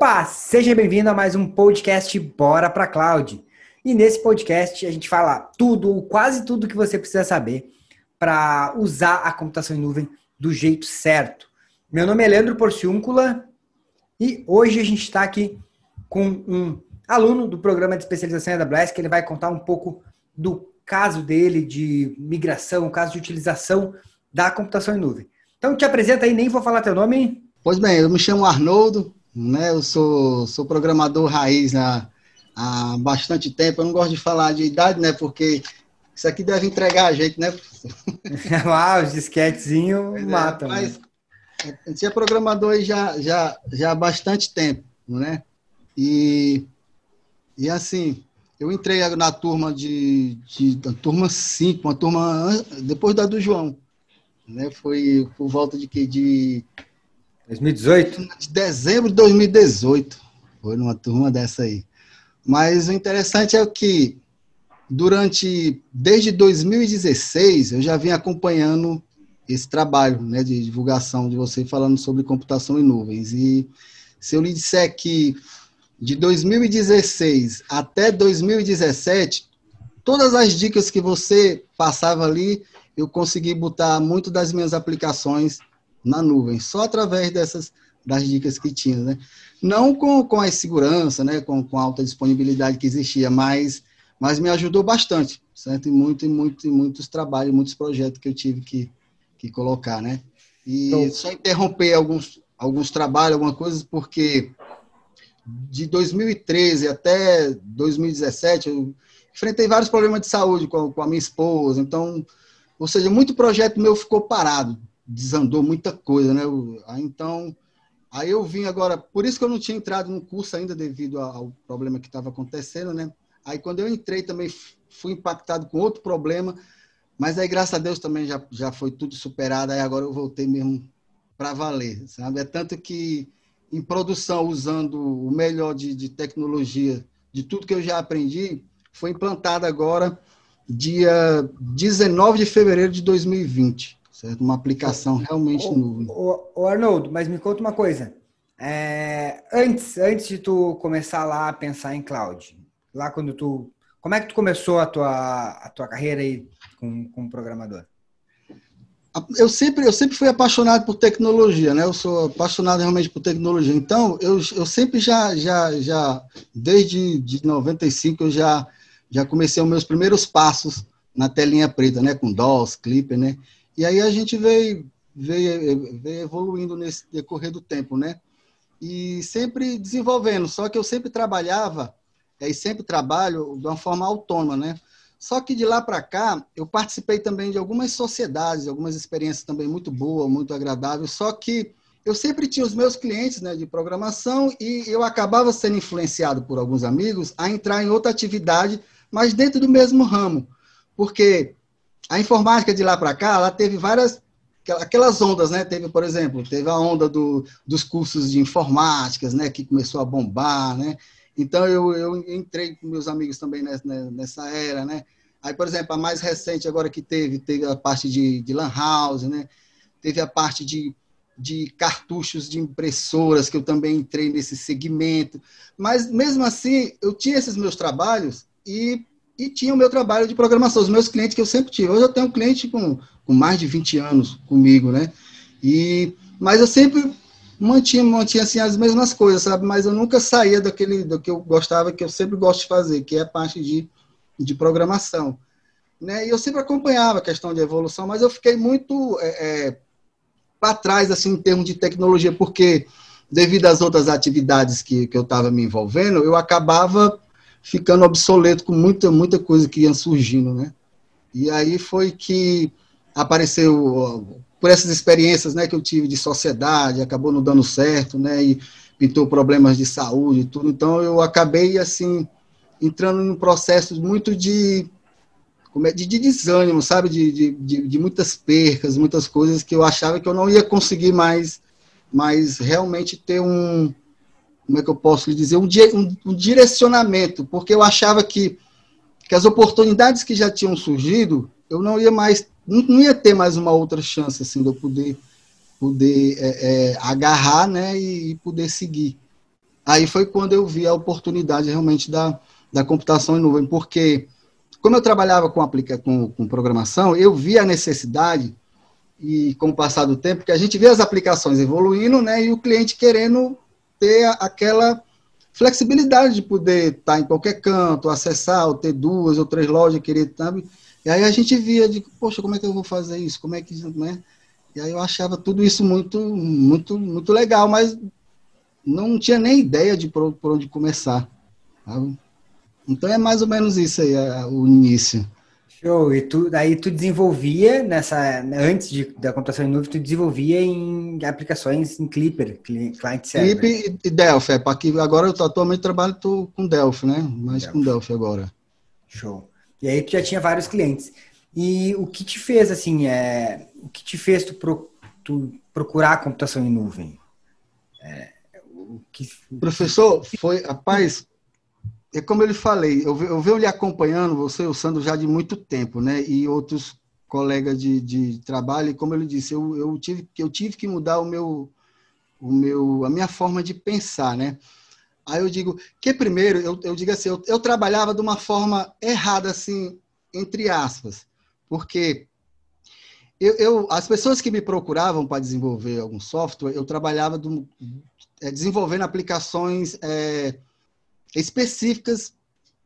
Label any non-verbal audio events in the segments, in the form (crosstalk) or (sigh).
Opa, seja bem-vindo a mais um podcast Bora para Cloud. E nesse podcast a gente fala tudo, ou quase tudo que você precisa saber para usar a computação em nuvem do jeito certo. Meu nome é Leandro Porciúncula e hoje a gente está aqui com um aluno do programa de especialização em AWS que ele vai contar um pouco do caso dele de migração, o caso de utilização da computação em nuvem. Então te apresenta aí, nem vou falar teu nome. Pois bem, eu me chamo Arnoldo, né? Eu sou, sou programador raiz há, há bastante tempo. Eu não gosto de falar de idade, né? Porque isso aqui deve entregar a gente, né? (laughs) ah, os disquetezinhos é, matam. Mas a gente é programador já, já, já há bastante tempo, né? E, e assim, eu entrei na turma de, de da turma 5, uma turma depois da do João. Né? Foi por volta de que? De 2018? De dezembro de 2018. Foi numa turma dessa aí. Mas o interessante é que, durante, desde 2016, eu já vim acompanhando esse trabalho né, de divulgação de você falando sobre computação em nuvens. E se eu lhe disser que de 2016 até 2017, todas as dicas que você passava ali, eu consegui botar muito das minhas aplicações na nuvem, só através dessas das dicas que tinha, né? Não com, com a segurança, né? Com, com a alta disponibilidade que existia, mas, mas me ajudou bastante, certo? E muito, e muito, e muitos trabalhos, muitos projetos que eu tive que, que colocar, né? E então, só interromper alguns, alguns trabalhos, algumas coisas, porque de 2013 até 2017, eu enfrentei vários problemas de saúde com, com a minha esposa, então, ou seja, muito projeto meu ficou parado, desandou muita coisa, né? Então, aí eu vim agora, por isso que eu não tinha entrado no curso ainda devido ao problema que estava acontecendo, né? Aí quando eu entrei também fui impactado com outro problema, mas aí graças a Deus também já, já foi tudo superado, aí agora eu voltei mesmo para valer, sabe? É tanto que em produção, usando o melhor de, de tecnologia, de tudo que eu já aprendi, foi implantada agora dia 19 de fevereiro de 2020 certo? Uma aplicação realmente nuvem. O, Arnoldo, mas me conta uma coisa. É, antes, antes de tu começar lá a pensar em cloud, lá quando tu, como é que tu começou a tua, a tua carreira aí como, como programador? Eu sempre, eu sempre fui apaixonado por tecnologia, né? Eu sou apaixonado realmente por tecnologia. Então, eu, eu sempre já, já, já, desde de 95, eu já, já comecei os meus primeiros passos na telinha preta, né? Com DOS, Clipper, né? E aí a gente veio, veio, veio evoluindo nesse decorrer do tempo, né? E sempre desenvolvendo, só que eu sempre trabalhava, e sempre trabalho de uma forma autônoma, né? Só que de lá para cá, eu participei também de algumas sociedades, algumas experiências também muito boas, muito agradáveis, só que eu sempre tinha os meus clientes né, de programação e eu acabava sendo influenciado por alguns amigos a entrar em outra atividade, mas dentro do mesmo ramo. Porque a informática de lá para cá, ela teve várias aquelas ondas, né? Teve, por exemplo, teve a onda do, dos cursos de informáticas, né? Que começou a bombar, né? Então eu, eu entrei com meus amigos também nessa, nessa era, né? Aí, por exemplo, a mais recente agora que teve, teve a parte de, de lan house, né? Teve a parte de, de cartuchos de impressoras que eu também entrei nesse segmento. Mas mesmo assim, eu tinha esses meus trabalhos e e tinha o meu trabalho de programação, os meus clientes que eu sempre tive. Hoje eu tenho um cliente com, com mais de 20 anos comigo, né? E, mas eu sempre mantinha, mantinha assim, as mesmas coisas, sabe? Mas eu nunca saía daquele do que eu gostava, que eu sempre gosto de fazer, que é a parte de, de programação. Né? E eu sempre acompanhava a questão de evolução, mas eu fiquei muito é, é, para trás, assim, em termos de tecnologia, porque devido às outras atividades que, que eu estava me envolvendo, eu acabava ficando obsoleto com muita, muita coisa que ia surgindo, né? E aí foi que apareceu, por essas experiências né, que eu tive de sociedade, acabou não dando certo, né? E pintou problemas de saúde e tudo. Então eu acabei, assim, entrando num processo muito de, é, de, de desânimo, sabe? De, de, de, muitas percas, muitas coisas que eu achava que eu não ia conseguir mais, mais realmente ter um, como é que eu posso lhe dizer, um, um, um direcionamento, porque eu achava que, que as oportunidades que já tinham surgido, eu não ia mais, não, não ia ter mais uma outra chance, assim, de eu poder, poder é, é, agarrar, né, e, e, poder seguir. aí foi quando eu vi a oportunidade realmente da, da computação em nuvem, porque como eu trabalhava com, aplica, com, com programação, eu vi a necessidade, e com o passar do tempo, que a gente vê as aplicações evoluindo, né, e o cliente querendo ter aquela flexibilidade de poder estar em qualquer canto, acessar, ou ter duas ou três lojas, querer, sabe? E aí a gente via de, poxa, como é que eu vou fazer isso? Como é que, né? E aí eu achava tudo isso muito, muito, muito legal, mas não tinha nem ideia de por, por onde começar. Sabe? Então é mais ou menos isso aí, o início. Show. E tu, aí tu desenvolvia nessa, antes de, da computação em nuvem, tu desenvolvia em aplicações em Clipper, client server. Clipper e Delphi. É, que agora eu atualmente trabalho tô com Delphi, né? Mais Delphi. com Delphi agora. Show. E aí tu já tinha vários clientes. E o que te fez, assim, é, o que te fez tu, pro, tu procurar a computação em nuvem? É, o que... Professor, foi, rapaz, é como eu lhe falei, eu, eu venho lhe acompanhando, você, o Sandro, já de muito tempo, né? E outros colegas de, de trabalho, e como eu lhe disse, eu, eu, tive, eu tive que mudar o meu, o meu, a minha forma de pensar, né? Aí eu digo que primeiro, eu, eu digo assim, eu, eu trabalhava de uma forma errada, assim, entre aspas, porque eu, eu, as pessoas que me procuravam para desenvolver algum software, eu trabalhava do, é, desenvolvendo aplicações é, específicas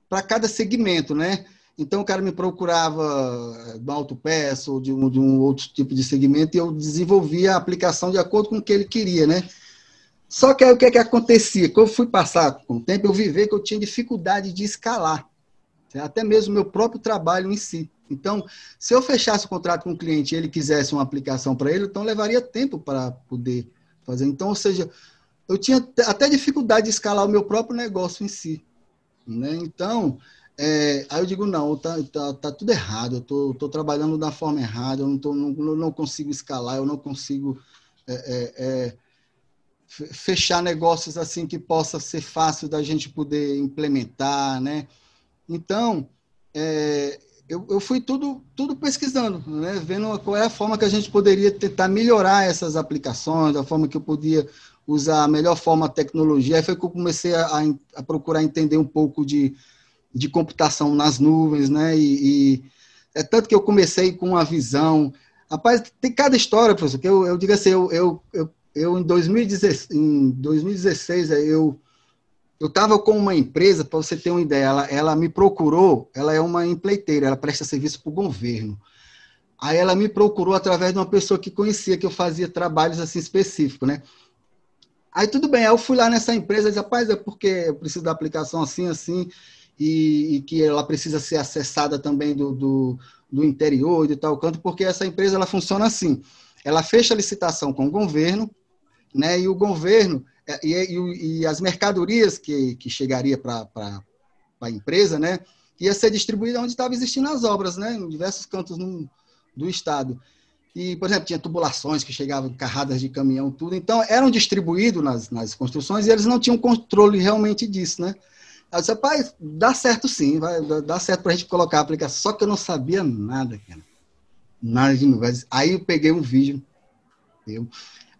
para cada segmento, né? Então o cara me procurava do autopeça ou de um, de um outro tipo de segmento e eu desenvolvia a aplicação de acordo com o que ele queria, né? Só que aí o que, é que acontecia? Quando eu fui passar com o tempo, eu vi ver que eu tinha dificuldade de escalar, até mesmo meu próprio trabalho em si. Então, se eu fechasse o contrato com o cliente e ele quisesse uma aplicação para ele, então levaria tempo para poder fazer. Então, ou seja, eu tinha até dificuldade de escalar o meu próprio negócio em si. Né? Então, é, aí eu digo, não, tá, tá, tá tudo errado, eu tô, tô, trabalhando da forma errada, eu não, tô, não, não consigo escalar, eu não consigo é, é, é fechar negócios assim que possa ser fácil da gente poder implementar, né? Então, é, eu, eu fui tudo, tudo pesquisando, né? vendo qual é a forma que a gente poderia tentar melhorar essas aplicações, a forma que eu podia usar a melhor forma a tecnologia. Aí foi que eu comecei a, a procurar entender um pouco de, de computação nas nuvens, né? E, e, é tanto que eu comecei com uma visão. Rapaz, tem cada história, professor, que eu, eu digo assim, eu, eu, eu, eu em, 2016, em 2016, eu eu estava com uma empresa, para você ter uma ideia, ela, ela me procurou, ela é uma empleiteira, ela presta serviço para o governo. Aí ela me procurou através de uma pessoa que conhecia que eu fazia trabalhos assim específicos, né? Aí tudo bem, eu fui lá nessa empresa e disse, rapaz, é porque eu preciso da aplicação assim, assim, e, e que ela precisa ser acessada também do, do, do, interior de tal canto, porque essa empresa ela funciona assim. Ela fecha a licitação com o governo, né? E o governo é, e, e, e as mercadorias que, que chegaria para a empresa, né? Ia ser distribuída onde estava existindo as obras, né? Em diversos cantos no, do estado. E, por exemplo, tinha tubulações que chegavam carradas de caminhão, tudo. Então, eram distribuídos nas, nas construções e eles não tinham controle realmente disso, né? Eu disse, rapaz, dá certo sim, vai dar certo para a gente colocar a aplicação. Só que eu não sabia nada, cara. Nada de novo. Aí eu peguei um vídeo, eu,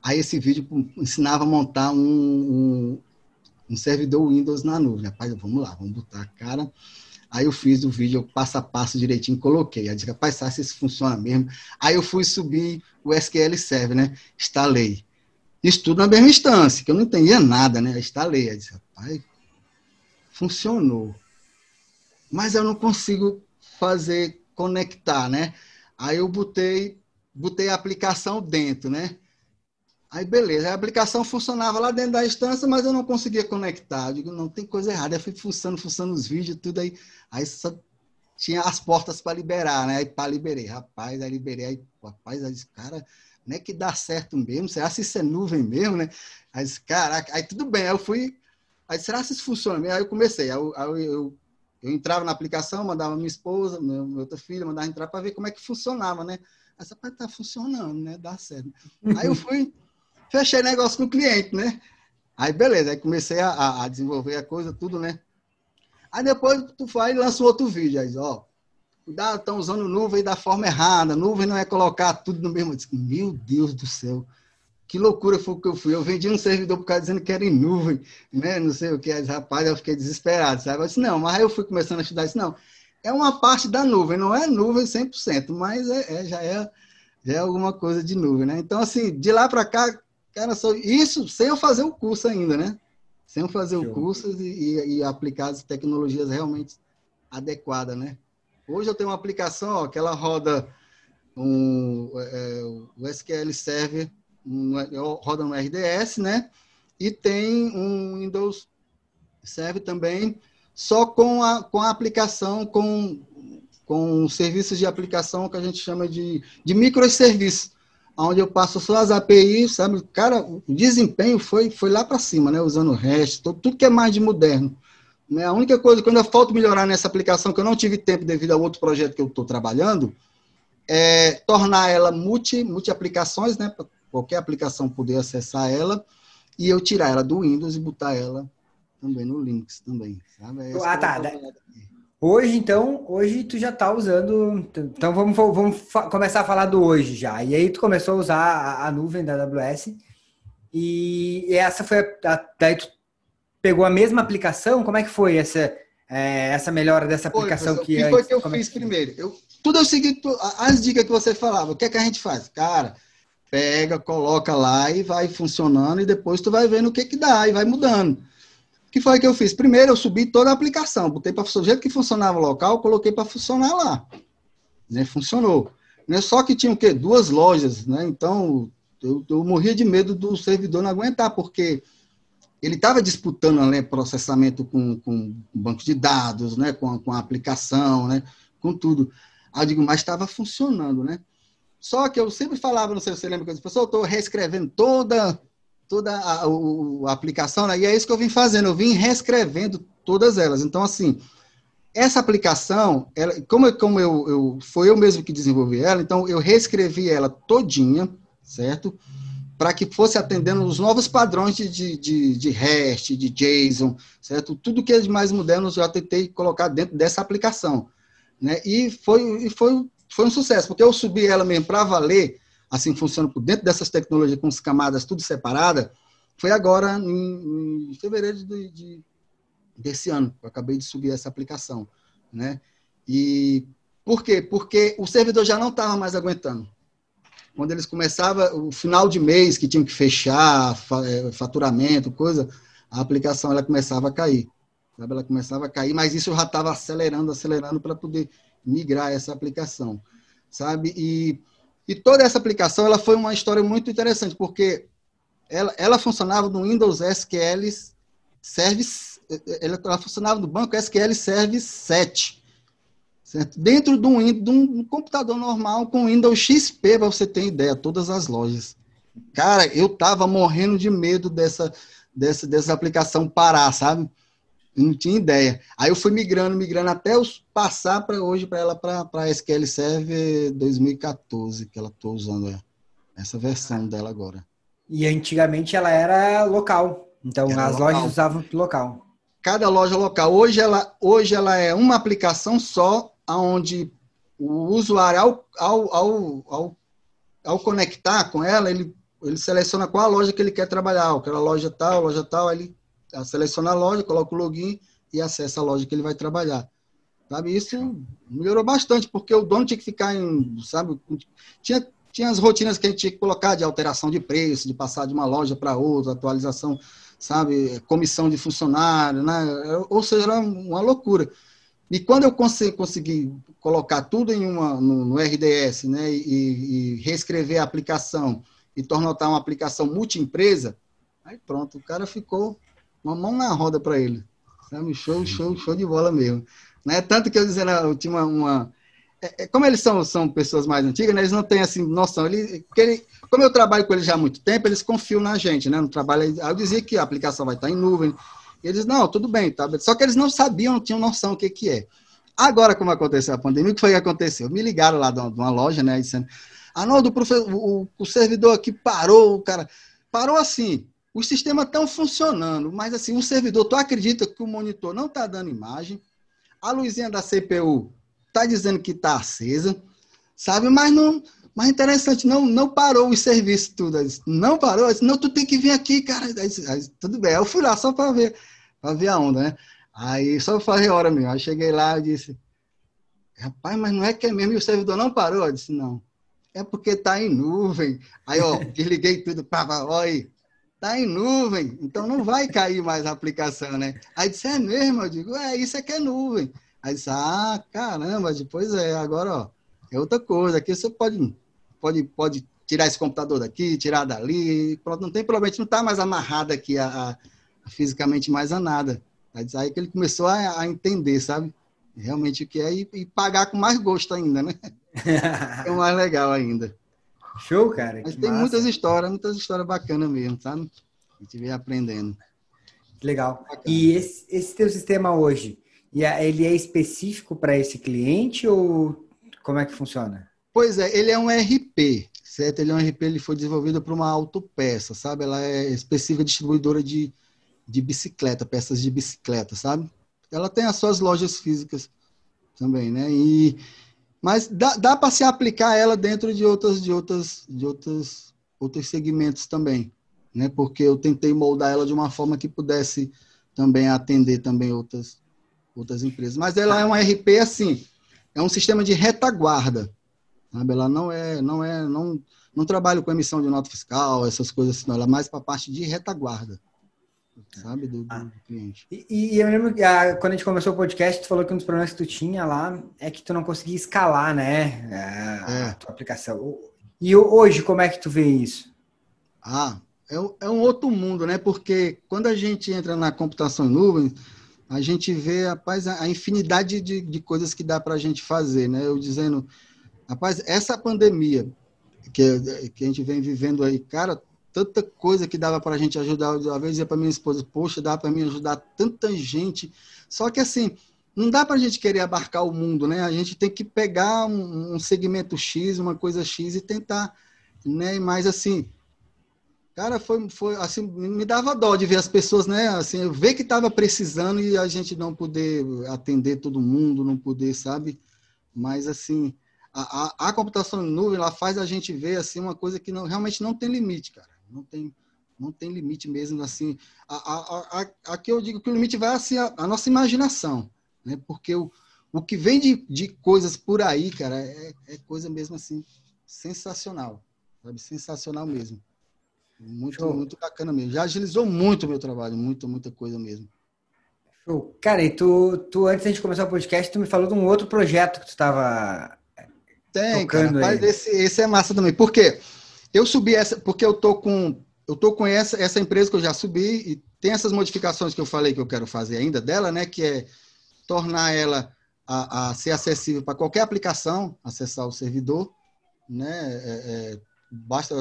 aí esse vídeo ensinava a montar um, um, um servidor Windows na nuvem. Rapaz, vamos lá, vamos botar a cara Aí eu fiz o vídeo passo a passo direitinho, coloquei. Aí disse, rapaz, sabe se isso funciona mesmo? Aí eu fui subir o SQL Server, né? Instalei. Isso tudo na mesma instância, que eu não entendia nada, né? Instalei. Aí disse, rapaz, funcionou. Mas eu não consigo fazer, conectar, né? Aí eu botei, botei a aplicação dentro, né? Aí, beleza. A aplicação funcionava lá dentro da instância, mas eu não conseguia conectar. Eu digo, não, tem coisa errada. Aí fui funcionando, funcionando os vídeos, tudo aí. Aí só tinha as portas para liberar, né? Aí, pá, liberei. Rapaz, aí liberei. Aí, rapaz, aí disse, cara, não é que dá certo mesmo? Será se isso é nuvem mesmo, né? Aí disse, caraca. Aí, tudo bem. Aí eu fui... Aí, será se isso funciona mesmo? Aí eu comecei. Aí eu, aí eu, eu, eu entrava na aplicação, mandava minha esposa, minha, minha outra filha, mandava entrar para ver como é que funcionava, né? Aí, rapaz, tá funcionando, né? Dá certo. Aí eu fui fechei negócio com o cliente, né? Aí beleza, aí comecei a, a desenvolver a coisa, tudo, né? Aí depois tu vai e lança outro vídeo, aí, ó, cuidado, estão usando nuvem da forma errada, nuvem não é colocar tudo no mesmo. Meu Deus do céu, o que loucura foi que eu fui. Eu vendi um servidor por causa dizendo que era em nuvem, né? Não sei o que. Rapaz, eu fiquei desesperado, sabe? Eu disse, não, mas aí eu fui começando a estudar isso. Não, é uma parte da nuvem, não é nuvem 100%, mas é, é já, é, já é alguma coisa de nuvem, né? Então, assim, de lá para cá, cara, só isso sem eu fazer o curso ainda, né? Sem eu fazer Show. o curso e, e, aplicar as tecnologias realmente adequadas, né? Hoje eu tenho uma aplicação ó, que ela roda um, é, o SQL Server roda no RDS, né? E tem um Windows Serve também só com a, com a aplicação, com, com serviços de aplicação que a gente chama de, de microserviços, onde eu passo só as APIs, sabe? Cara, o desempenho foi, foi lá para cima, né? Usando o REST, tudo, tudo que é mais de moderno. Né? A única coisa que ainda falta melhorar nessa aplicação, que eu não tive tempo devido ao outro projeto que eu estou trabalhando, é tornar ela multi, multi-aplicações, né? qualquer aplicação poder acessar ela, e eu tirar ela do Windows e botar ela também no Linux também, sabe? É ah, tá. Hoje, então, hoje tu já está usando. Então vamos, vamos começar a falar do hoje já. E aí tu começou a usar a, a nuvem da AWS. E essa foi a. Daí tu pegou a mesma aplicação? Como é que foi essa, é, essa melhora dessa aplicação foi, que. O que foi que eu fiz primeiro? Eu, tudo é o seguinte, as dicas que você falava, o que é que a gente faz? Cara, pega, coloca lá e vai funcionando e depois tu vai vendo o que que dá e vai mudando. Que foi que eu fiz? Primeiro eu subi toda a aplicação, botei para o jeito que funcionava local, coloquei para funcionar lá. Né? Funcionou. Né? Só que tinha o quê? Duas lojas, né? Então eu, eu morria de medo do servidor não aguentar, porque ele estava disputando né, processamento com, com banco de dados, né, com, com a aplicação, né, com tudo. Aí eu digo, mas estava funcionando, né? Só que eu sempre falava, não sei se você lembra, que eu disse, pessoal, estou reescrevendo toda, toda a, a, a, aplicação, né? e é isso que eu vim fazendo, eu vim reescrevendo todas elas. Então, assim, essa aplicação, ela, como, como eu, eu, foi eu mesmo que desenvolvi ela, então eu reescrevi ela todinha, certo? Para que fosse atendendo os novos padrões de, de, de, de REST, de JSON, certo? Tudo que é de mais moderno eu já tentei colocar dentro dessa aplicação. Né? E foi, e foi foi um sucesso, porque eu subi ela mesmo para valer, assim, funciona por dentro dessas tecnologias com as camadas tudo separada, foi agora em, em fevereiro de, de, desse ano, eu acabei de subir essa aplicação, né? E por quê? Porque o servidor já não estava mais aguentando. Quando eles começavam, o final de mês, que tinham que fechar, é, faturamento, coisa, a aplicação ela começava a cair. Sabe? Ela começava a cair, mas isso já estava acelerando, acelerando para poder migrar essa aplicação, sabe? E, e toda essa aplicação ela foi uma história muito interessante, porque ela, ela funcionava no Windows SQL Service, ela, ela funcionava no banco SQL Service 7, certo? Dentro de um, de um computador normal com Windows XP, para você ter ideia, todas as lojas. Cara, eu tava morrendo de medo dessa, dessa, dessa aplicação parar, sabe? Eu não tinha ideia. Aí eu fui migrando, migrando até os passar para hoje para ela para a SQL Server 2014 que ela estou usando é. essa versão dela agora. E antigamente ela era local. Então era as local. lojas usavam local. Cada loja local. Hoje ela, hoje ela é uma aplicação só, onde o usuário, ao, ao, ao, ao, ao conectar com ela, ele, ele seleciona qual a loja que ele quer trabalhar. Aquela loja tal, loja tal, ele seleciona a loja, coloca o login e acessa a loja que ele vai trabalhar. Sabe, isso melhorou bastante, porque o dono tinha que ficar em, sabe, tinha, tinha as rotinas que a gente tinha que colocar de alteração de preço, de passar de uma loja para outra, atualização, sabe, comissão de funcionário, né? Ou seja, era uma loucura. E quando eu consegui, consegui colocar tudo em uma, no, no RDS, né, e, e, reescrever a aplicação e tornar uma aplicação multi-empresa, aí pronto, o cara ficou uma mão na roda para ele. Sabe? Show, show, show de bola mesmo. Né? Tanto que eu dizendo, eu tinha uma. uma é, é, como eles são, são pessoas mais antigas, né? eles não têm assim, noção. Ele, ele, como eu trabalho com eles já há muito tempo, eles confiam na gente, né? No trabalho, eu dizia que a aplicação vai estar em nuvem. E eles, não, tudo bem, tá? Só que eles não sabiam, não tinham noção o que, que é. Agora, como aconteceu a pandemia, o que foi que aconteceu? Me ligaram lá de uma loja, né? Dizendo, Arnoldo, o, o, o servidor aqui parou, o cara. Parou assim, os sistemas estão funcionando, mas assim, o servidor, tu acredita que o monitor não está dando imagem, a luzinha da CPU está dizendo que está acesa, sabe? Mas não, Mas interessante, não, não parou o serviço tudo. Não parou. Não, tu tem que vir aqui, cara. Aí, aí, tudo bem. Aí eu fui lá só para ver, para ver a onda, né? Aí só fazer hora mesmo. Aí cheguei lá e disse, rapaz, mas não é que é mesmo? E o servidor não parou? Eu disse, não. É porque tá em nuvem. Aí, ó, (laughs) desliguei tudo, pá, olha tá em nuvem, então não vai cair mais a aplicação, né? Aí disse, é mesmo? Eu digo, é, isso que é nuvem. Aí disse, ah, caramba, depois é, agora, ó, é outra coisa, aqui você pode, pode, pode tirar esse computador daqui, tirar dali, pronto, não tem problema, a gente não está mais amarrado aqui a, a, fisicamente mais a nada. Aí, aí que ele começou a, a entender, sabe? Realmente o que é, e, e, pagar com mais gosto ainda, né? (laughs) é mais legal ainda. Show, cara. Mas tem massa. muitas histórias, muitas histórias bacanas mesmo, sabe? A gente vem aprendendo. Legal. Bacana. E esse, esse teu sistema hoje, ele é específico para esse cliente ou como é que funciona? Pois é, ele é um RP, certo? Ele é um RP, ele foi desenvolvido para uma autopeça, sabe? Ela é específica distribuidora de, de bicicleta, peças de bicicleta, sabe? Ela tem as suas lojas físicas também, né? E mas dá, dá para se aplicar ela dentro de outras de outras de outras outros segmentos também, né? Porque eu tentei moldar ela de uma forma que pudesse também atender também outras outras empresas. Mas ela é um RP assim, é um sistema de retaguarda. Sabe? Ela não é não é não não trabalha com emissão de nota fiscal, essas coisas assim, não. ela é mais para a parte de retaguarda sabe, do, do ah. cliente. E, e, eu lembro que ah, quando a gente começou o podcast, tu falou que um dos problemas que tu tinha lá é que tu não conseguia escalar, né, a, é. a tua aplicação. E hoje, como é que tu vê isso? Ah, é, é um outro mundo, né? Porque quando a gente entra na computação em nuvem, a gente vê, rapaz, a infinidade de, de coisas que dá para a gente fazer, né? Eu dizendo, rapaz, essa pandemia que, que a gente vem vivendo aí, cara, tanta coisa que dava para a gente ajudar. Uma vez dizia para minha esposa, poxa, dá para mim ajudar tanta gente. Só que assim, não dá para a gente querer abarcar o mundo, né? A gente tem que pegar um, um, segmento X, uma coisa X e tentar, né? Mas assim, cara, foi, foi assim, me dava dó de ver as pessoas, né? Assim, ver que estava precisando e a gente não poder atender todo mundo, não poder, sabe? Mas assim, a, a, a computação em nuvem, ela faz a gente ver assim uma coisa que não, realmente não tem limite, cara não tem, não tem limite mesmo assim. A, a, a, aqui eu digo que o limite vai assim a, a nossa imaginação, né? Porque o, o que vem de, de coisas por aí, cara, é, é coisa mesmo assim sensacional, sabe? Sensacional mesmo. Muito, Show. muito bacana mesmo. Já agilizou muito o meu trabalho, muito, muita coisa mesmo. Show. Cara, e tu, tu, antes de começar o podcast, tu me falou de um outro projeto que tu estava Tem, cara, mas esse, esse é massa também. Por quê? Eu subi essa, porque eu tô com, eu tô com essa, essa empresa que eu já subi e tem essas modificações que eu falei que eu quero fazer ainda dela, né? Que é tornar ela a, a ser acessível para qualquer aplicação, acessar o servidor, né? É, é, basta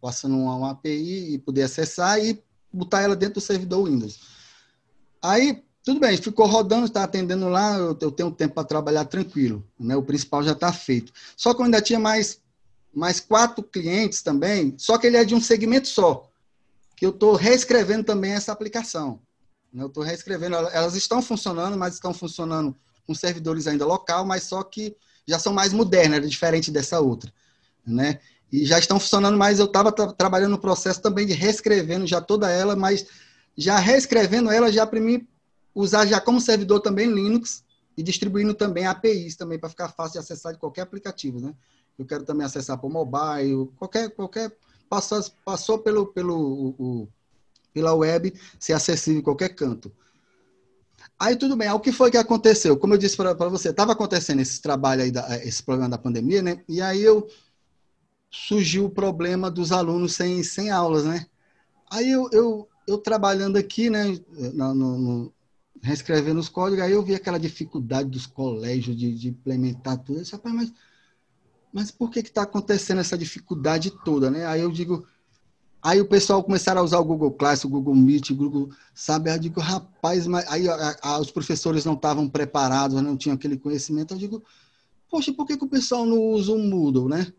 passando uma, uma API e poder acessar e botar ela dentro do servidor Windows. Aí tudo bem, ficou rodando, está atendendo lá, eu, eu tenho tempo para trabalhar tranquilo, né? O principal já está feito. Só que eu ainda tinha mais mais quatro clientes também, só que ele é de um segmento só, que eu estou reescrevendo também essa aplicação. Né? Eu estou reescrevendo, elas estão funcionando, mas estão funcionando com servidores ainda local, mas só que já são mais modernas, diferente dessa outra, né? E já estão funcionando, mas eu estava tra trabalhando no processo também de reescrevendo já toda ela, mas já reescrevendo ela já para mim usar já como servidor também Linux e distribuindo também APIs também para ficar fácil de acessar de qualquer aplicativo, né? Eu quero também acessar para o mobile, qualquer, qualquer passou, passou pelo, pelo, o, pela web, ser acessível em qualquer canto. Aí tudo bem, o que foi que aconteceu? Como eu disse para você, estava acontecendo esse trabalho aí, da, esse problema da pandemia, né? E aí eu surgiu o problema dos alunos sem, sem aulas, né? Aí eu, eu, eu trabalhando aqui, né, no, no, reescrevendo os códigos, aí eu vi aquela dificuldade dos colégios de, de implementar tudo. Disse, rapaz, mas mas por que está acontecendo essa dificuldade toda, né? Aí eu digo, aí o pessoal começaram a usar o Google Class, o Google Meet, o Google, sabe? Eu digo, rapaz, mas aí a, a, os professores não estavam preparados, não tinham aquele conhecimento. Eu digo, poxa, por que, que o pessoal não usa o Moodle, né?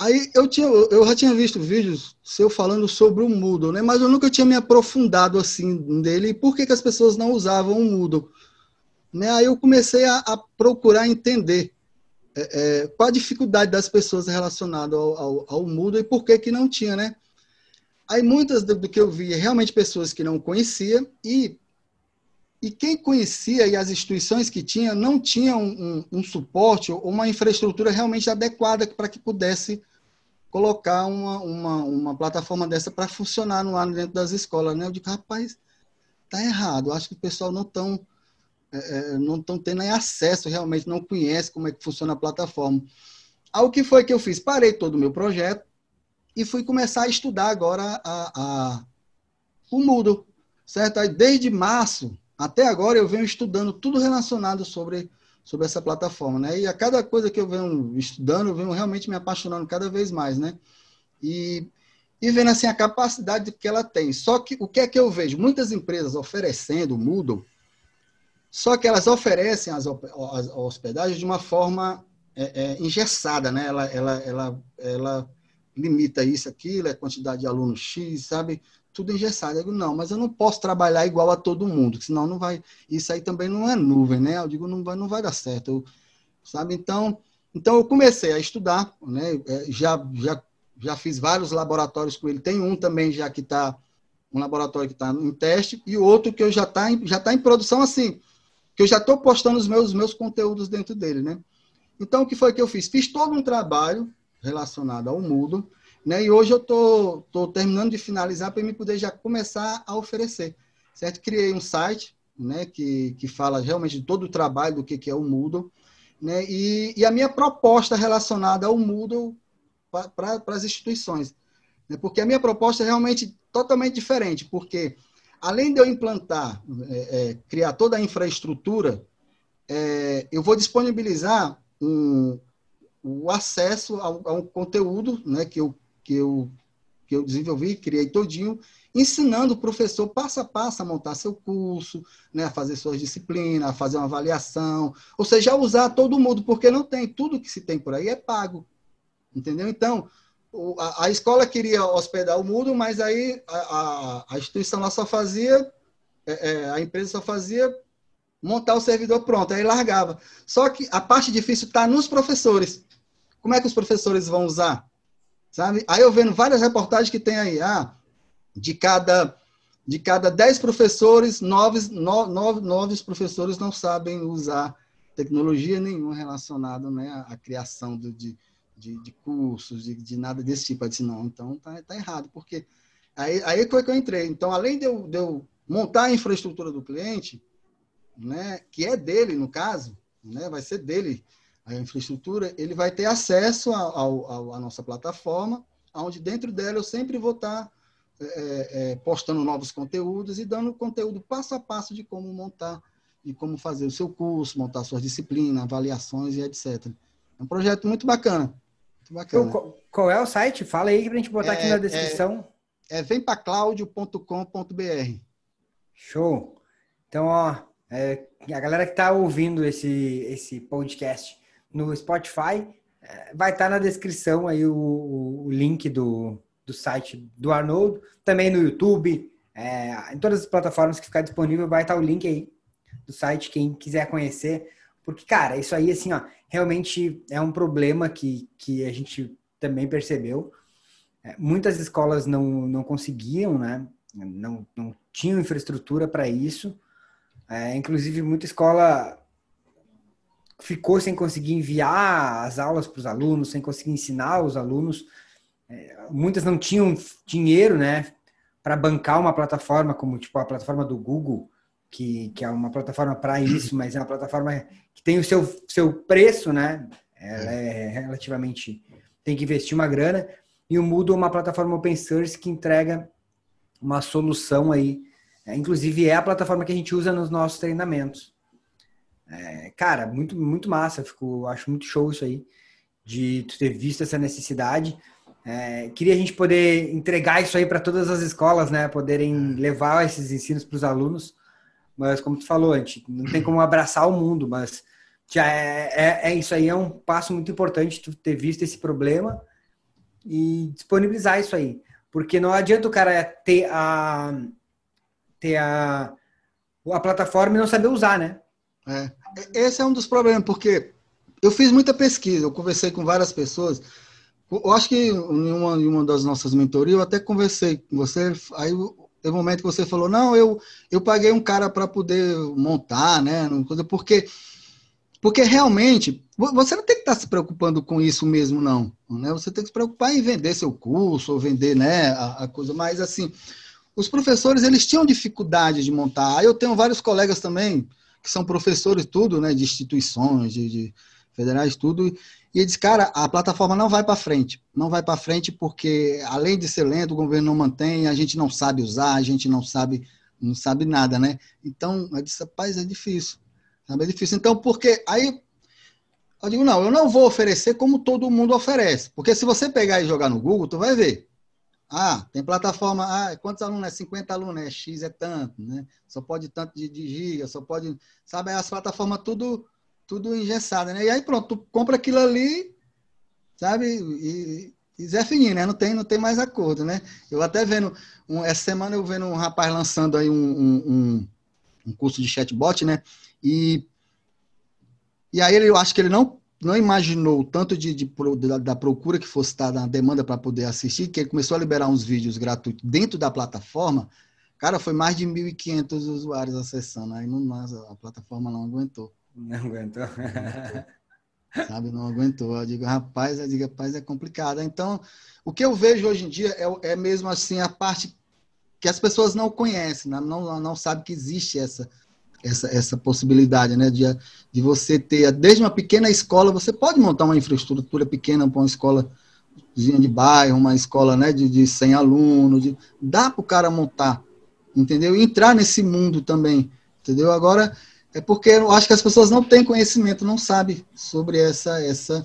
Aí eu, tinha, eu já tinha visto vídeos seu falando sobre o Moodle, né? Mas eu nunca tinha me aprofundado assim nele. E por que, que as pessoas não usavam o Moodle? Né? Aí eu comecei a, a procurar entender é, é, qual a dificuldade das pessoas relacionada ao, ao, ao Moodle e por que que não tinha, né? Aí muitas do, do que eu vi, realmente pessoas que não conhecia e e quem conhecia e as instituições que tinham não tinham um, um, um suporte ou uma infraestrutura realmente adequada para que pudesse colocar uma, uma, uma plataforma dessa para funcionar no ar dentro das escolas. Né? Eu digo, rapaz, tá errado. Acho que o pessoal não estão é, é, não estão tendo acesso, realmente não conhece como é que funciona a plataforma. Aí o que foi que eu fiz? Parei todo o meu projeto e fui começar a estudar agora a, a, o Moodle, certo? Aí, desde março até agora eu venho estudando tudo relacionado sobre, sobre essa plataforma, né? E a cada coisa que eu venho estudando, eu venho realmente me apaixonando cada vez mais, né? E, e vendo assim a capacidade que ela tem. Só que o que é que eu vejo? Muitas empresas oferecendo o Moodle, só que elas oferecem as, hospedagens de uma forma é, é, engessada, né? Ela, ela, ela, ela limita isso, aquilo, é quantidade de alunos X, sabe? tudo engessado. Eu digo, não, mas eu não posso trabalhar igual a todo mundo, senão não vai. Isso aí também não é nuvem, né? Eu digo, não vai, não vai dar certo. Eu, sabe? Então, então eu comecei a estudar, né? É, já, já, já fiz vários laboratórios com ele. Tem um também já que está um laboratório que está em teste e outro que eu já está já tá em produção assim, que eu já estou postando os meus meus conteúdos dentro dele, né? Então o que foi que eu fiz? Fiz todo um trabalho relacionado ao Moodle né? E hoje eu estou tô, tô terminando de finalizar para me poder já começar a oferecer. Certo? Criei um site né, que, que fala realmente de todo o trabalho do que, que é o Moodle. Né? E, e a minha proposta relacionada ao Moodle para as instituições. Né? Porque a minha proposta é realmente totalmente diferente, porque além de eu implantar, é, é, criar toda a infraestrutura, é, eu vou disponibilizar um, o acesso a, a, um conteúdo né, que eu que eu, que eu desenvolvi, criei todinho, ensinando o professor passo a passo a montar seu curso, né, a fazer suas disciplinas, a fazer uma avaliação, ou seja, a usar todo mundo, porque não tem, tudo que se tem por aí é pago, entendeu? Então, a, a escola queria hospedar o mundo, mas aí a, a, a instituição lá só fazia, é, é, a empresa só fazia montar o servidor pronto, aí largava. Só que a parte difícil está nos professores. Como é que os professores vão usar? sabe? Aí eu vendo várias reportagens que tem aí, ah, de cada de cada dez professores, nove, nove, nove professores não sabem usar tecnologia nenhuma relacionada né, à, à criação do, de, de, de, cursos, de, de, nada desse tipo. Eu disse, não, então tá, tá errado, porque aí, aí foi que eu entrei. Então, além de eu, de eu montar a infraestrutura do cliente, né, que é dele, no caso, né, vai ser dele a infraestrutura, ele vai ter acesso à nossa plataforma, onde dentro dela eu sempre vou estar é, é, é, postando novos conteúdos e dando conteúdo passo a passo de como montar e como fazer o seu curso, montar suas disciplinas, avaliações e etc. É um projeto muito bacana. Bacana. Qual, qual, é o site? Fala aí para a gente botar é, aqui na descrição. É, é vempaclaudio.com.br. Show. Então, ó, é, a galera que está ouvindo esse, esse podcast no Spotify. É, vai estar tá na descrição aí o, o, link do, do site do Arnoldo, também no YouTube, é, em todas as plataformas que ficar disponível, vai estar tá o link aí do site, quem quiser conhecer. Porque, cara, isso aí, assim, ó, realmente é um problema que, que a gente também percebeu. É, muitas escolas não, não conseguiam, né? Não, não tinham infraestrutura para isso. É, inclusive, muita escola ficou sem conseguir enviar as aulas para os alunos, sem conseguir ensinar os alunos. É, muitas não tinham dinheiro, né, para bancar uma plataforma como tipo a plataforma do Google, que, que é uma plataforma para isso, mas é uma plataforma que tem o seu, seu preço, né? Ela é relativamente tem que investir uma grana. E o Moodle é uma plataforma open source que entrega uma solução aí. É, inclusive é a plataforma que a gente usa nos nossos treinamentos. É, cara, muito, muito massa. Fico, acho muito show isso aí, de ter visto essa necessidade. É, queria a gente poder entregar isso aí para todas as escolas, né? Poderem levar esses ensinos para os alunos. Mas, como tu falou, a gente não tem como abraçar o mundo, mas já é, é, é, isso aí, é um passo muito importante tu ter visto esse problema e disponibilizar isso aí. Porque não adianta o cara ter a, ter a, a plataforma e não saber usar, né? É. Esse é um dos problemas, porque eu fiz muita pesquisa, eu conversei com várias pessoas. Eu acho que em uma, em uma das nossas mentorias, eu até conversei com você, aí teve um momento que você falou, não, eu, eu paguei um cara para poder montar, né? Porque, porque realmente, você não tem que estar se preocupando com isso mesmo, não. Né? Você tem que se preocupar em vender seu curso, ou vender né, a, a coisa. Mas, assim, os professores, eles tinham dificuldade de montar. Eu tenho vários colegas também, que são professores, tudo, né? De instituições, de, de federais, tudo. E ele disse, cara, a plataforma não vai para frente. Não vai para frente porque, além de ser lento, o governo não mantém, a gente não sabe usar, a gente não sabe, não sabe nada, né? Então, eu disse, rapaz, é difícil. Sabe? É difícil. Então, porque aí eu digo, não, eu não vou oferecer como todo mundo oferece. Porque se você pegar e jogar no Google, tu vai ver. Ah, tem plataforma, ah, quantos alunos é? 50 alunos, é X é tanto, né? Só pode tanto de, de giga, só pode. Sabe, as plataformas tudo tudo engessado, né? E aí pronto, tu compra aquilo ali, sabe? E, e Zé Fininho, né? Não tem, não tem mais acordo, né? Eu até vendo, um, essa semana eu vendo um rapaz lançando aí um, um, um curso de chatbot, né? E, e aí ele, eu acho que ele não, não imaginou o tanto de, de, da, da procura que fosse estar na demanda para poder assistir, que ele começou a liberar uns vídeos gratuitos dentro da plataforma. Cara, foi mais de 1.500 usuários acessando. Aí não, a plataforma não aguentou. Não aguentou. (laughs) Sabe, não aguentou. Eu digo, rapaz, eu digo, rapaz, é complicado. Então, o que eu vejo hoje em dia é, é mesmo assim a parte que as pessoas não conhecem, né? não, não, não sabem que existe essa, essa, essa possibilidade, né? De, de você ter, desde uma pequena escola, você pode montar uma infraestrutura pequena para uma escola de bairro, uma escola né, de, de 100 alunos, de, dá para o cara montar, entendeu? E entrar nesse mundo também, entendeu? Agora, é porque eu acho que as pessoas não têm conhecimento, não sabem sobre essa, essa,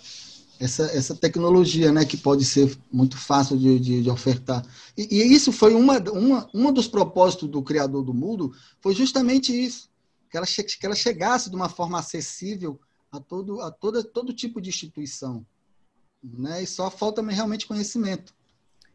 essa, essa tecnologia, né, que pode ser muito fácil de, de, de ofertar. E, e, isso foi uma, uma, uma dos propósitos do criador do mundo, foi justamente isso, que ela, que ela chegasse de uma forma acessível a todo, a todo, todo tipo de instituição. Né? E só falta realmente conhecimento.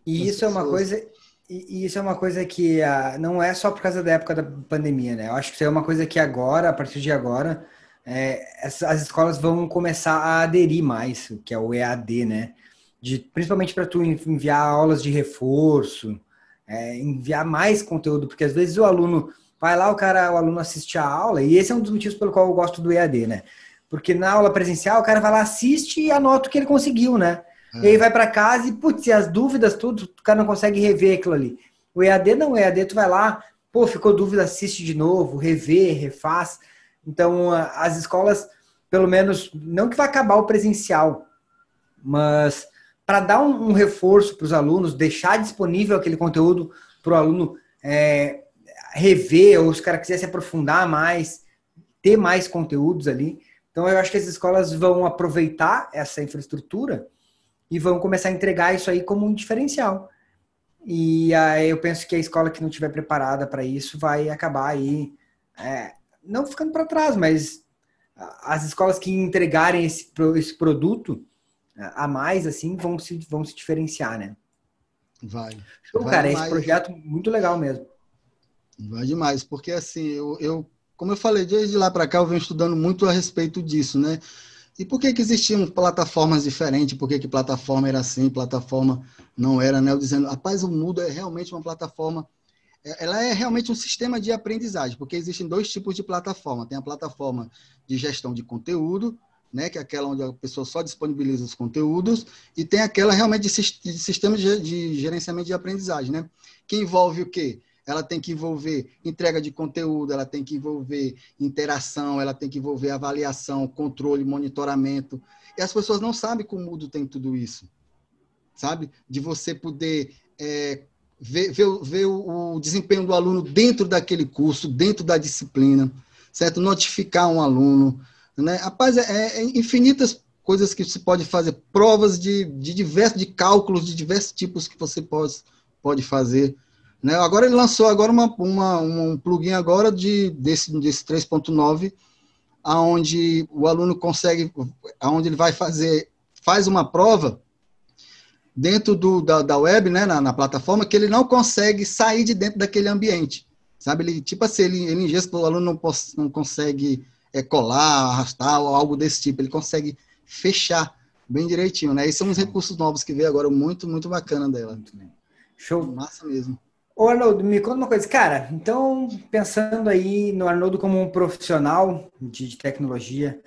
E isso pessoas. é uma coisa e, isso é uma coisa que uh, não é só por causa da época da pandemia, né? Eu acho que isso é uma coisa que agora, a partir de agora, é, as escolas vão começar a aderir mais, que é o EAD, né? De, principalmente para tu enviar aulas de reforço, é, enviar mais conteúdo, porque às vezes o aluno vai lá, o cara, o aluno assiste a aula, e esse é um dos motivos pelo qual eu gosto do EAD, né? Porque na aula presencial o cara vai lá, assiste e anota o que ele conseguiu, né? E aí vai para casa e, putz, as dúvidas, tudo, o cara não consegue rever aquilo ali. O EAD não, o EAD tu vai lá, pô, ficou dúvida, assiste de novo, rever, refaz. Então, as escolas, pelo menos, não que vai acabar o presencial, mas para dar um, um reforço para os alunos, deixar disponível aquele conteúdo para o aluno é, rever, ou se o cara quiser se aprofundar mais, ter mais conteúdos ali. Então, eu acho que as escolas vão aproveitar essa infraestrutura e vão começar a entregar isso aí como um diferencial. E aí eu penso que a escola que não estiver preparada para isso vai acabar aí, é, não ficando para trás, mas as escolas que entregarem esse, esse produto a mais, assim, vão se, vão se diferenciar, né? Vai. Show, vai cara, demais. esse projeto muito legal mesmo. Vai demais, porque assim, eu, eu como eu falei, desde lá para cá eu venho estudando muito a respeito disso, né? E por que, que existiam plataformas diferentes? Por que, que plataforma era assim, plataforma não era, né? Eu dizendo, rapaz, o Moodle é realmente uma plataforma, é, ela é realmente um sistema de aprendizagem, porque existem dois tipos de plataforma. Tem a plataforma de gestão de conteúdo, né, que é aquela onde a pessoa só disponibiliza os conteúdos, e tem aquela realmente de, sistema de, de gerenciamento de aprendizagem, né? Que envolve o quê? Ela tem que envolver entrega de conteúdo, ela tem que envolver interação, ela tem que envolver avaliação, controle, monitoramento. E as pessoas não sabem como o Moodle tem tudo isso, sabe? De você poder é, ver, ver, ver o, o desempenho do aluno dentro daquele curso, dentro da disciplina, certo? Notificar um aluno, né? Rapaz, é, é infinitas coisas que se pode fazer, provas de, de diversos, de cálculos de diversos tipos que você pode, pode fazer, né? Agora ele lançou agora uma, uma, um plugin agora de, desse, desse 3.9, aonde o aluno consegue, aonde ele vai fazer, faz uma prova dentro do, da, da web, né, na, na, plataforma, que ele não consegue sair de dentro daquele ambiente. Sabe, ele, tipo assim, ele, ele o aluno não, não consegue é, colar, arrastar ou algo desse tipo, ele consegue fechar bem direitinho, né? E são uns recursos novos que veio agora, muito, muito bacana dela. Show. Massa mesmo. Ô Arnoldo, me conta uma coisa. Cara, então, pensando aí no Arnoldo como um profissional de, de tecnologia,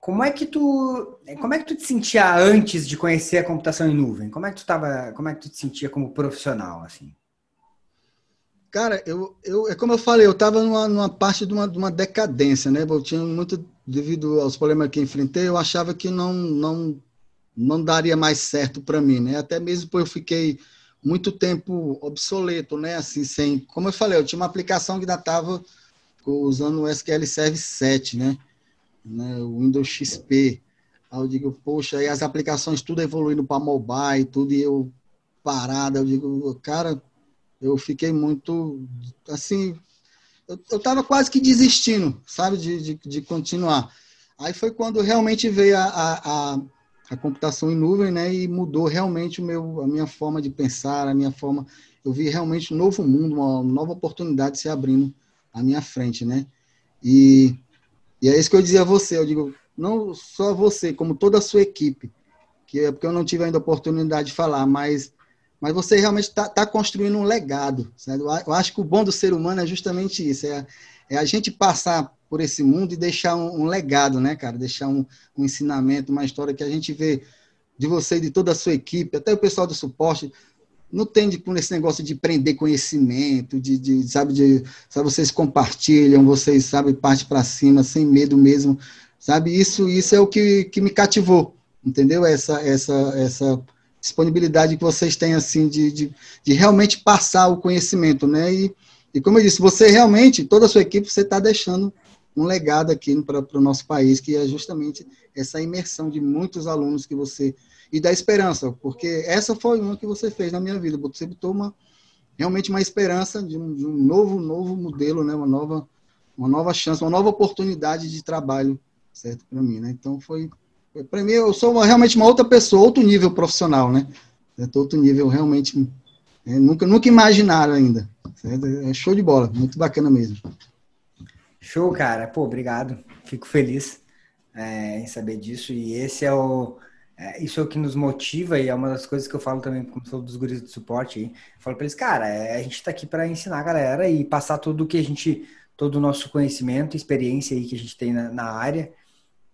como é que tu, como é que tu te sentia antes de conhecer a computação em nuvem? Como é que tu tava, como é que tu te sentia como profissional assim? Cara, eu, eu é como eu falei, eu estava numa, numa, parte de uma, de uma decadência, né? Eu tinha muito devido aos problemas que enfrentei, eu achava que não não não daria mais certo para mim, né? Até mesmo porque eu fiquei muito tempo obsoleto, né? Assim, sem, como eu falei, eu tinha uma aplicação que ainda estava usando o SQL Server 7, né? né? O Windows XP. Aí eu digo, poxa, aí as aplicações tudo evoluindo para mobile, tudo e eu parada, eu digo, cara, eu fiquei muito assim, eu, eu tava quase que desistindo, sabe, de, de, de continuar. Aí foi quando realmente veio a, a, a a computação em nuvem, né? E mudou realmente o meu, a minha forma de pensar, a minha forma. Eu vi realmente um novo mundo, uma nova oportunidade se abrindo à minha frente, né? E, e é isso que eu dizia a você. Eu digo, não só você, como toda a sua equipe, que é porque eu não tive ainda a oportunidade de falar, mas mas você realmente está tá construindo um legado. Sabe? Eu acho que o bom do ser humano é justamente isso, é, é a gente passar por esse mundo e deixar um, um legado, né, cara? Deixar um, um, ensinamento, uma história que a gente vê de você e de toda a sua equipe, até o pessoal do suporte, não tem de, esse negócio de prender conhecimento, de, de sabe, de, sabe, vocês compartilham, vocês, sabe, parte para cima, sem medo mesmo, sabe? Isso, isso é o que, que me cativou, entendeu? Essa, essa, essa disponibilidade que vocês têm, assim, de, de, de realmente passar o conhecimento, né? E, e como eu disse, você realmente, toda a sua equipe, você está deixando um legado aqui para o nosso país, que é justamente essa imersão de muitos alunos que você. E da esperança, porque essa foi uma que você fez na minha vida. Você botou uma, realmente uma esperança de um, de um novo, novo modelo, né? uma, nova, uma nova chance, uma nova oportunidade de trabalho, certo? Para mim, né? Então foi. Para mim, eu sou uma, realmente uma outra pessoa, outro nível profissional, né? Outro nível realmente. É, nunca, nunca imaginaram ainda. Certo? É show de bola, muito bacana mesmo. Show, cara. Pô, obrigado. Fico feliz é, em saber disso. E esse é o. É, isso é o que nos motiva e é uma das coisas que eu falo também, como sou dos guris de suporte aí. falo para eles, cara, é, a gente está aqui para ensinar a galera e passar tudo o que a gente, todo o nosso conhecimento, experiência aí que a gente tem na, na área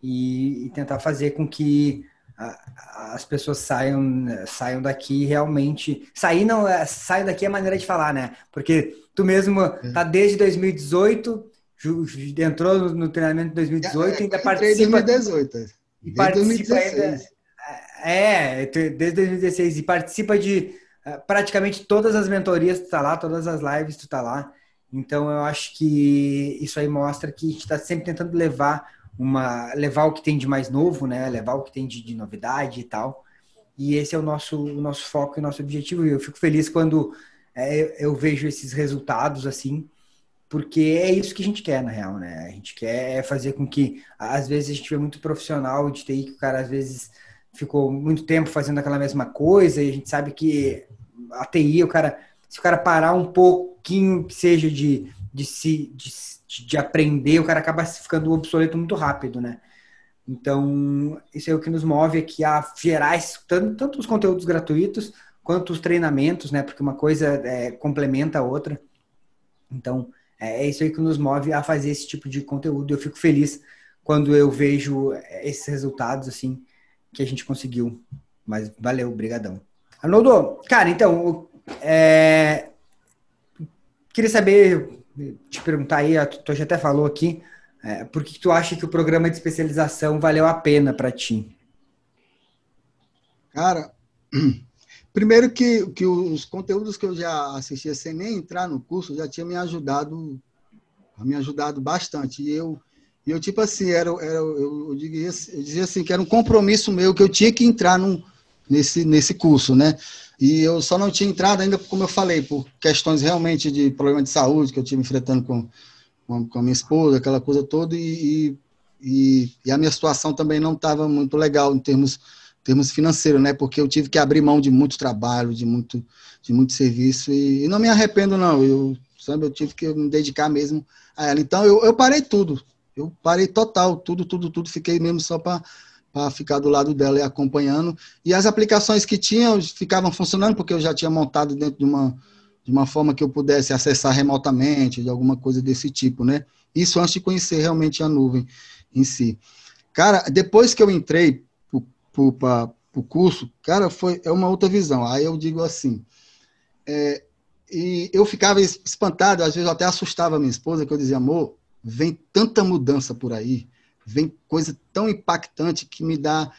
e, e, tentar fazer com que as pessoas saiam, saiam daqui realmente. Sair não, é, saiam daqui é a maneira de falar, né? Porque tu mesmo é. tá desde 2018 entrou no treinamento de 2018 e ainda participa. 2018. E participa ainda. É, desde 2016. E participa de eh, praticamente todas as mentorias, tu tá lá, todas as lives, tu tá lá. Então eu acho que isso aí mostra que a gente está sempre tentando levar uma. levar o que tem de mais novo, né? Levar o que tem de, de novidade e tal. E esse é o nosso, o nosso foco e nosso objetivo. E eu fico feliz quando é, eu vejo esses resultados assim porque é isso que a gente quer, na real, né? A gente quer fazer com que, às vezes, a gente vê muito profissional de TI que o cara, às vezes, ficou muito tempo fazendo aquela mesma coisa, e a gente sabe que a TI, o cara, se o cara parar um pouquinho, seja de, de, se, de, de aprender, o cara acaba ficando obsoleto muito rápido, né? Então, isso é o que nos move aqui a gerar tanto, tanto os conteúdos gratuitos quanto os treinamentos, né? Porque uma coisa é, complementa a outra. Então, é, é isso aí que nos move a fazer esse tipo de conteúdo. Eu fico feliz quando eu vejo esses resultados, assim, que a gente conseguiu. Mas valeu, brigadão. Arnoldo, cara, então, é... queria saber, te perguntar aí, tu já até falou aqui, é, por que tu acha que o programa de especialização valeu a pena para ti? Cara, (clears throat) Primeiro que, que os conteúdos que eu já assistia sem nem entrar no curso já tinha me ajudado, me ajudado bastante. E eu, eu tipo assim, era, era eu, eu, dizia, eu dizia assim que era um compromisso meu que eu tinha que entrar num, nesse, nesse curso, né? E eu só não tinha entrado ainda, como eu falei, por questões realmente de problema de saúde que eu tive enfrentando com, com, a minha esposa, aquela coisa toda, e, e, e a minha situação também não estava muito legal em termos termos financeiros, né? Porque eu tive que abrir mão de muito trabalho, de muito, de muito serviço e, e não me arrependo não. Eu, sabe, eu tive que me dedicar mesmo a ela. Então eu, eu parei tudo. Eu parei total, tudo, tudo, tudo. Fiquei mesmo só para para ficar do lado dela e acompanhando. E as aplicações que tinham ficavam funcionando, porque eu já tinha montado dentro de uma, de uma forma que eu pudesse acessar remotamente, de alguma coisa desse tipo, né? Isso antes de conhecer realmente a nuvem em si. Cara, depois que eu entrei para o curso, cara, foi é uma outra visão. Aí eu digo assim, é, e eu ficava espantado, às vezes eu até assustava a minha esposa, que eu dizia, amor, vem tanta mudança por aí, vem coisa tão impactante que me dá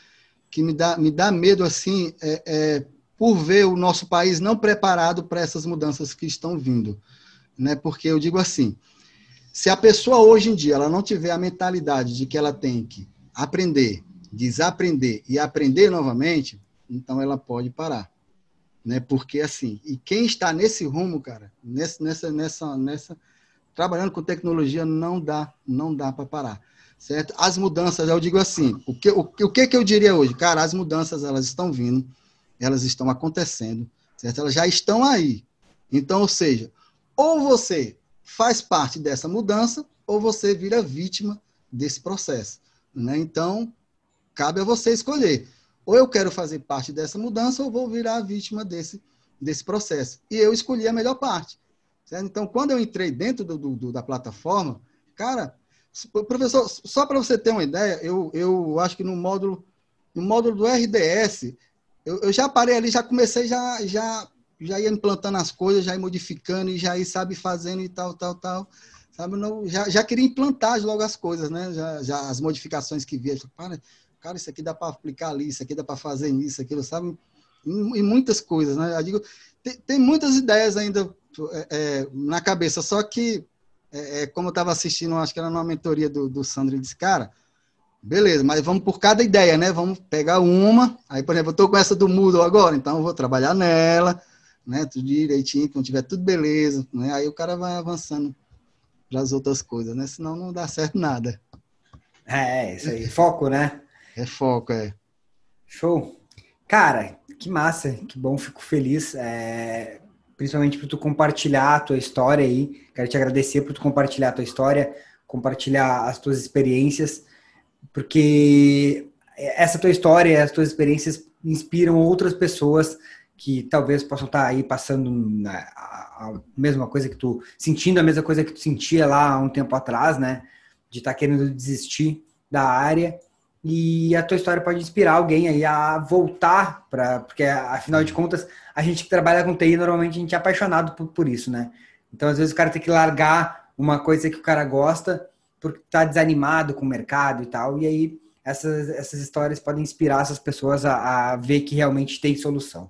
que me dá, me dá medo assim é, é, por ver o nosso país não preparado para essas mudanças que estão vindo, né? Porque eu digo assim, se a pessoa hoje em dia ela não tiver a mentalidade de que ela tem que aprender, desaprender e aprender novamente, então ela pode parar, né? Porque assim, e quem está nesse rumo, cara, nessa nessa nessa nessa trabalhando com tecnologia não dá, não dá para parar certo? As mudanças, eu digo assim, o que, o, o que que eu diria hoje? Cara, as mudanças, elas estão vindo, elas estão acontecendo, certo? Elas já estão aí. Então, ou seja, ou você faz parte dessa mudança, ou você vira vítima desse processo, né? Então, cabe a você escolher. Ou eu quero fazer parte dessa mudança, ou vou virar vítima desse, desse processo. E eu escolhi a melhor parte. Certo? Então, quando eu entrei dentro do, do, da plataforma, cara, Professor, só para você ter uma ideia, eu, eu acho que no módulo, no módulo do RDS, eu, eu já parei ali, já comecei, já, já, já ia implantando as coisas, já ia modificando e já ia, sabe, fazendo e tal, tal, tal. Sabe, não, já, já queria implantar logo as coisas, né? Já, já as modificações que via. Cara, cara, isso aqui dá para aplicar ali, isso aqui dá para fazer isso, aquilo, sabe? E, muitas coisas, né? Eu digo, tem, tem muitas ideias ainda é, é, na cabeça, só que é, é, como eu estava assistindo, acho que era numa mentoria do, do Sandro, ele disse, cara, beleza, mas vamos por cada ideia, né? Vamos pegar uma. Aí, por exemplo, eu estou com essa do Moodle agora, então eu vou trabalhar nela, né? Tudo direitinho, quando tiver tudo beleza, né? Aí o cara vai avançando para as outras coisas, né? Senão não dá certo nada. É, isso aí. Foco, né? É foco, é. Show. Cara, que massa, que bom, fico feliz. É, principalmente por tu compartilhar a tua história aí. Quero te agradecer por tu compartilhar a tua história, compartilhar as tuas experiências, porque essa tua história, as tuas experiências inspiram outras pessoas que talvez possam estar aí passando a, mesma coisa que tu, sentindo a mesma coisa que tu sentia lá há um tempo atrás, né? De estar querendo desistir da área e a tua história pode inspirar alguém aí a voltar para porque afinal de contas a gente que trabalha com TI normalmente a gente é apaixonado por, por isso né? Então às vezes o cara tem que largar uma coisa que o cara gosta porque tá desanimado com o mercado e tal. E aí essas, essas histórias podem inspirar essas pessoas a, a ver que realmente tem solução.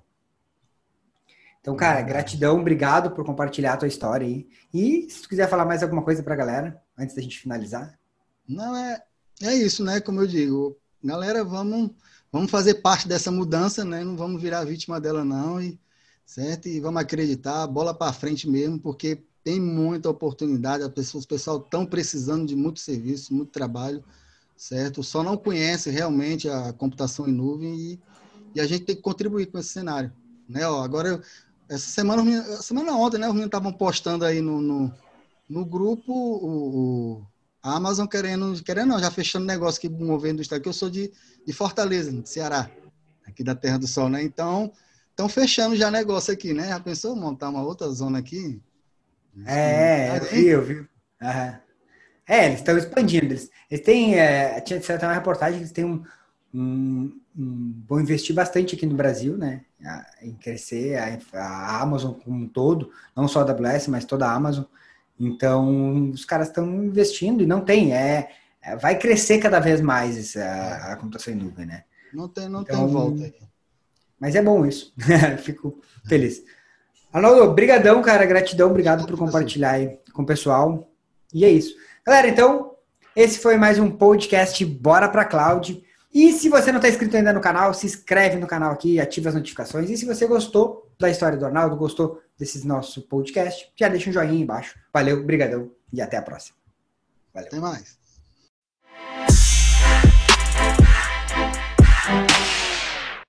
Então cara gratidão obrigado por compartilhar a tua história aí. E se tu quiser falar mais alguma coisa para a galera antes da gente finalizar? Não é é isso, né? Como eu digo, galera, vamos, vamos fazer parte dessa mudança, né? Não vamos virar vítima dela, não, e, certo? E vamos acreditar, bola para frente mesmo, porque tem muita oportunidade, as pessoas, o pessoal estão precisando de muito serviço, muito trabalho, certo? Só não conhece realmente a computação em nuvem e, e a gente tem que contribuir com esse cenário, né? Ó, agora, essa semana, semana ontem, né? Os meninos estavam postando aí no, no, no grupo o, o a Amazon querendo, querendo não, já fechando negócio aqui movendo o estado, que eu sou de, de Fortaleza, de Ceará, aqui da Terra do Sol, né? Então, estão fechando já negócio aqui, né? Já pensou montar uma outra zona aqui? É, eu vi, eu vi. Uhum. É, eles estão expandindo. Eles, eles têm, é, tinha até uma reportagem, eles têm um, um, um, vão investir bastante aqui no Brasil, né? Em crescer a, a Amazon como um todo, não só a AWS, mas toda a Amazon. Então, os caras estão investindo e não tem, é, é, vai crescer cada vez mais essa, a computação em nuvem, né? Não tem, não então, tem volta aí. Mas é bom isso. (laughs) Fico feliz. Arnaldo, brigadão, cara, gratidão, obrigado por compartilhar aí com o pessoal. E é isso. Galera, então, esse foi mais um podcast Bora Pra Cloud. E se você não está inscrito ainda no canal, se inscreve no canal aqui, ativa as notificações. E se você gostou da história do Arnaldo, gostou desse nosso podcast, já deixa um joinha embaixo. Valeu, brigadão e até a próxima. Valeu. Até mais.